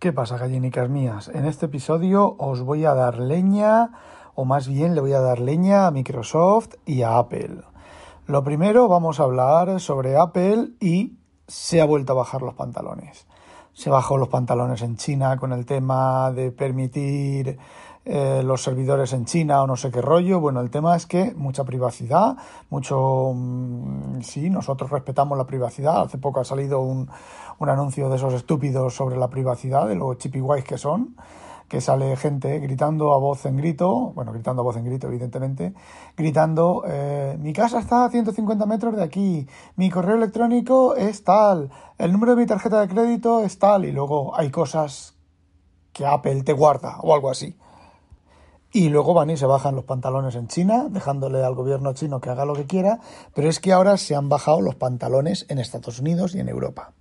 ¿Qué pasa, gallinicas mías? En este episodio os voy a dar leña, o más bien le voy a dar leña a Microsoft y a Apple. Lo primero, vamos a hablar sobre Apple y se ha vuelto a bajar los pantalones. Se bajó los pantalones en China con el tema de permitir eh, los servidores en China o no sé qué rollo. Bueno, el tema es que mucha privacidad, mucho... Mm, sí, nosotros respetamos la privacidad. Hace poco ha salido un, un anuncio de esos estúpidos sobre la privacidad, de los guays que son, que sale gente gritando a voz en grito, bueno, gritando a voz en grito, evidentemente, gritando, eh, mi casa está a 150 metros de aquí, mi correo electrónico es tal, el número de mi tarjeta de crédito es tal, y luego hay cosas que Apple te guarda o algo así. Y luego van y se bajan los pantalones en China, dejándole al gobierno chino que haga lo que quiera, pero es que ahora se han bajado los pantalones en Estados Unidos y en Europa.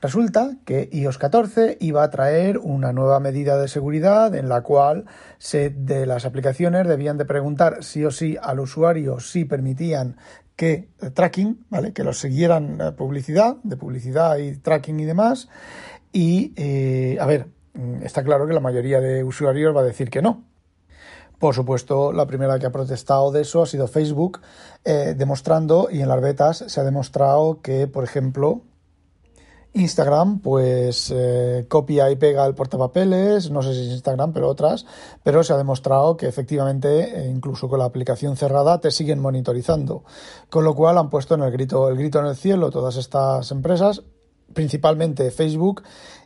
Resulta que iOS 14 iba a traer una nueva medida de seguridad en la cual se, de las aplicaciones debían de preguntar sí o sí al usuario si permitían que eh, tracking, ¿vale? Que los siguieran eh, publicidad, de publicidad y tracking y demás. Y, eh, a ver, mm, está claro que la mayoría de usuarios va a decir que no, por supuesto, la primera que ha protestado de eso ha sido Facebook, demostrando, y en las betas se ha demostrado que, por ejemplo, Instagram, pues eh, copia y pega el portapapeles, no sé si es Instagram, pero otras, pero se ha demostrado que efectivamente, eh, incluso con la aplicación cerrada, te siguen monitorizando. Con lo cual han puesto en el grito, el grito en el cielo todas estas empresas, principalmente Facebook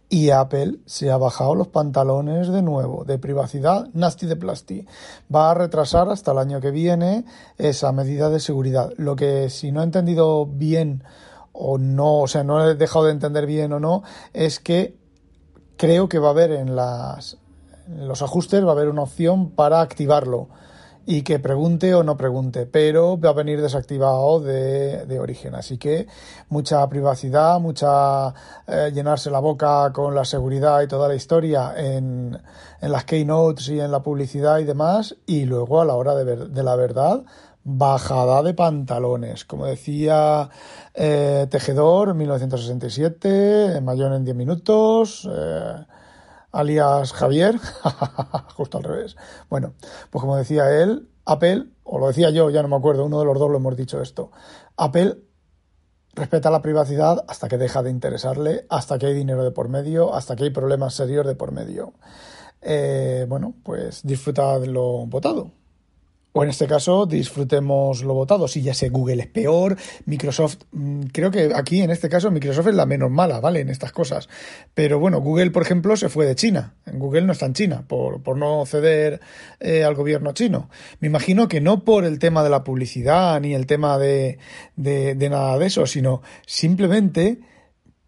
y Apple se ha bajado los pantalones de nuevo, de privacidad, nasty de plasti. Va a retrasar hasta el año que viene esa medida de seguridad. Lo que, si no he entendido bien, o no, o sea, no he dejado de entender bien o no, es que creo que va a haber en, las, los ajustes, va a haber una opción para activarlo y que pregunte o no pregunte, pero va a venir desactivado de, de origen. Así que mucha privacidad, mucha eh, llenarse la boca con la seguridad y toda la historia en, en las keynotes y en la publicidad y demás, y luego a la hora de, de la verdad bajada de pantalones. Como decía eh, Tejedor, 1967, Mayón en 10 minutos, eh, alias Javier, justo al revés. Bueno, pues como decía él, Apple, o lo decía yo, ya no me acuerdo, uno de los dos lo hemos dicho esto, Apple respeta la privacidad hasta que deja de interesarle, hasta que hay dinero de por medio, hasta que hay problemas serios de por medio. Eh, bueno, pues disfruta de lo votado. O en este caso, disfrutemos lo votado. Si ya sé, Google es peor, Microsoft, mm, creo que aquí en este caso Microsoft es la menos mala, ¿vale? En estas cosas. Pero bueno, Google, por ejemplo, se fue de China. Google no está en China, por, por no ceder eh, al gobierno chino. Me imagino que no por el tema de la publicidad ni el tema de, de, de nada de eso, sino simplemente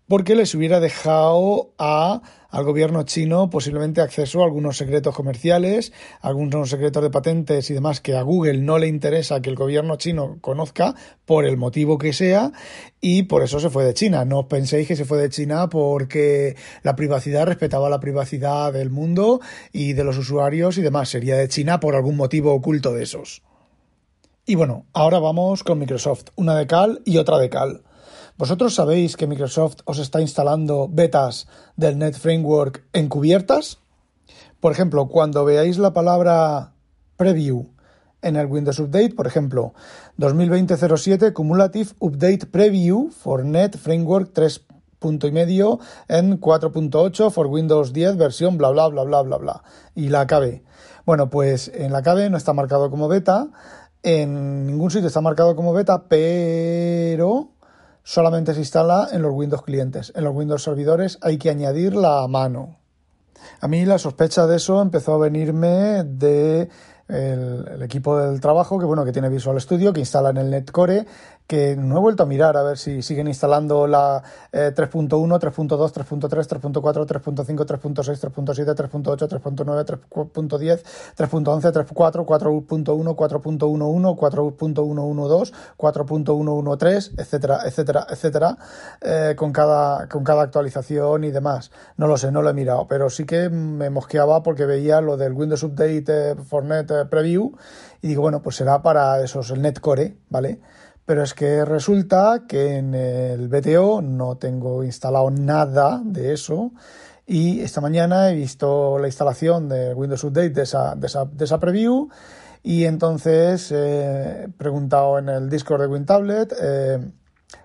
porque les hubiera dejado a, al gobierno chino posiblemente acceso a algunos secretos comerciales, algunos secretos de patentes y demás que a Google no le interesa que el gobierno chino conozca por el motivo que sea y por eso se fue de China. No penséis que se fue de China porque la privacidad respetaba la privacidad del mundo y de los usuarios y demás. Sería de China por algún motivo oculto de esos. Y bueno, ahora vamos con Microsoft, una de cal y otra de cal. ¿Vosotros sabéis que Microsoft os está instalando betas del Net Framework encubiertas? Por ejemplo, cuando veáis la palabra preview en el Windows Update, por ejemplo, 2020-07 Cumulative Update Preview for Net Framework 3.5 en 4.8 for Windows 10 versión bla bla bla bla bla bla y la KB. Bueno, pues en la KB no está marcado como beta, en ningún sitio está marcado como beta, pero solamente se instala en los Windows clientes. En los Windows servidores hay que añadirla a mano. A mí la sospecha de eso empezó a venirme de el, equipo del trabajo que bueno que tiene Visual Studio que instala en el Netcore que no he vuelto a mirar a ver si siguen instalando la 3.1, 3.2, 3.3, 3.4, 3.5, 3.6, 3.7, 3.8, 3.9, 3.10, 3.11, 3.4, 4.1, 4.11, 4.112, 4.113, etcétera, etcétera, etcétera, eh, con, cada, con cada actualización y demás. No lo sé, no lo he mirado, pero sí que me mosqueaba porque veía lo del Windows Update eh, for Net eh, Preview y digo, bueno, pues será para esos, el Netcore, ¿vale? Pero es que resulta que en el BTO no tengo instalado nada de eso. Y esta mañana he visto la instalación de Windows Update de esa, de esa, de esa preview. Y entonces eh, he preguntado en el Discord de WinTablet, eh,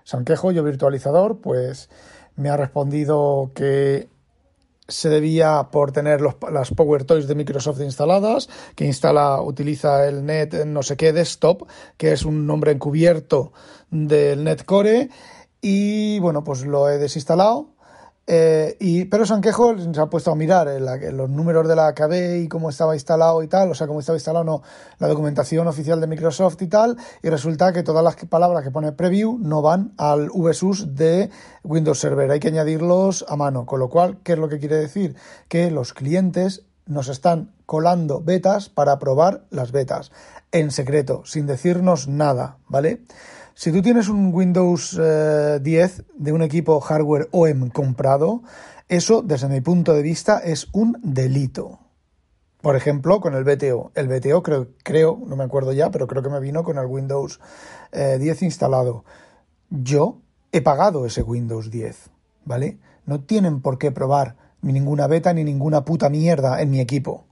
Sanquejo, yo virtualizador, pues me ha respondido que se debía por tener los, las Power Toys de Microsoft instaladas, que instala, utiliza el Net no sé qué desktop, que es un nombre encubierto del Netcore, y bueno, pues lo he desinstalado eh, y, pero Sanquejo se ha puesto a mirar los números de la KB y cómo estaba instalado y tal, o sea, cómo estaba instalado no, la documentación oficial de Microsoft y tal, y resulta que todas las palabras que pone preview no van al VSUS de Windows Server, hay que añadirlos a mano, con lo cual, ¿qué es lo que quiere decir? Que los clientes nos están colando betas para probar las betas, en secreto, sin decirnos nada, ¿vale? Si tú tienes un Windows 10 eh, de un equipo hardware OEM comprado, eso, desde mi punto de vista, es un delito. Por ejemplo, con el BTO. El BTO creo, creo, no me acuerdo ya, pero creo que me vino con el Windows 10 eh, instalado. Yo he pagado ese Windows 10, ¿vale? No tienen por qué probar ni ninguna beta ni ninguna puta mierda en mi equipo.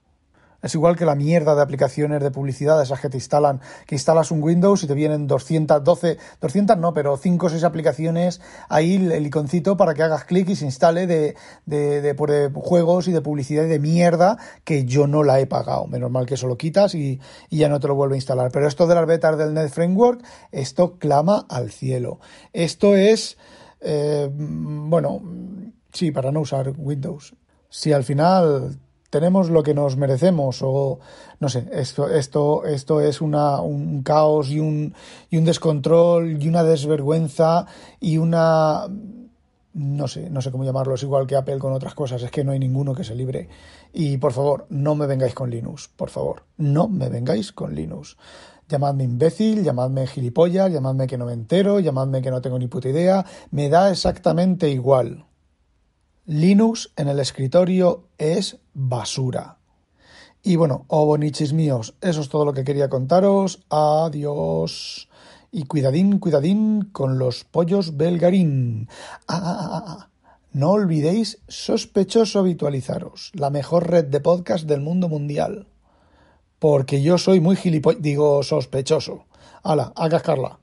Es igual que la mierda de aplicaciones de publicidad, esas que te instalan, que instalas un Windows y te vienen 212, 200 no, pero 5 o 6 aplicaciones, ahí el iconcito para que hagas clic y se instale de, de, de, juegos y de publicidad de mierda que yo no la he pagado. Menos mal que eso lo quitas y, y ya no te lo vuelve a instalar. Pero esto de las betas del Net Framework, esto clama al cielo. Esto es, eh, bueno, sí, para no usar Windows. Si al final tenemos lo que nos merecemos o no sé, esto, esto, esto es una, un caos y un, y un descontrol y una desvergüenza y una no sé, no sé cómo llamarlo, es igual que Apple con otras cosas, es que no hay ninguno que se libre. Y por favor, no me vengáis con Linux, por favor, no me vengáis con Linux. Llamadme imbécil, llamadme gilipollas, llamadme que no me entero, llamadme que no tengo ni puta idea, me da exactamente igual. Linux en el escritorio es basura. Y bueno, oh bonichis míos, eso es todo lo que quería contaros. Adiós. Y cuidadín, cuidadín con los pollos belgarín. Ah, ah, ah, ah, no olvidéis sospechoso habitualizaros, la mejor red de podcast del mundo mundial. Porque yo soy muy gilipollas, digo sospechoso. Hala, a cascarla.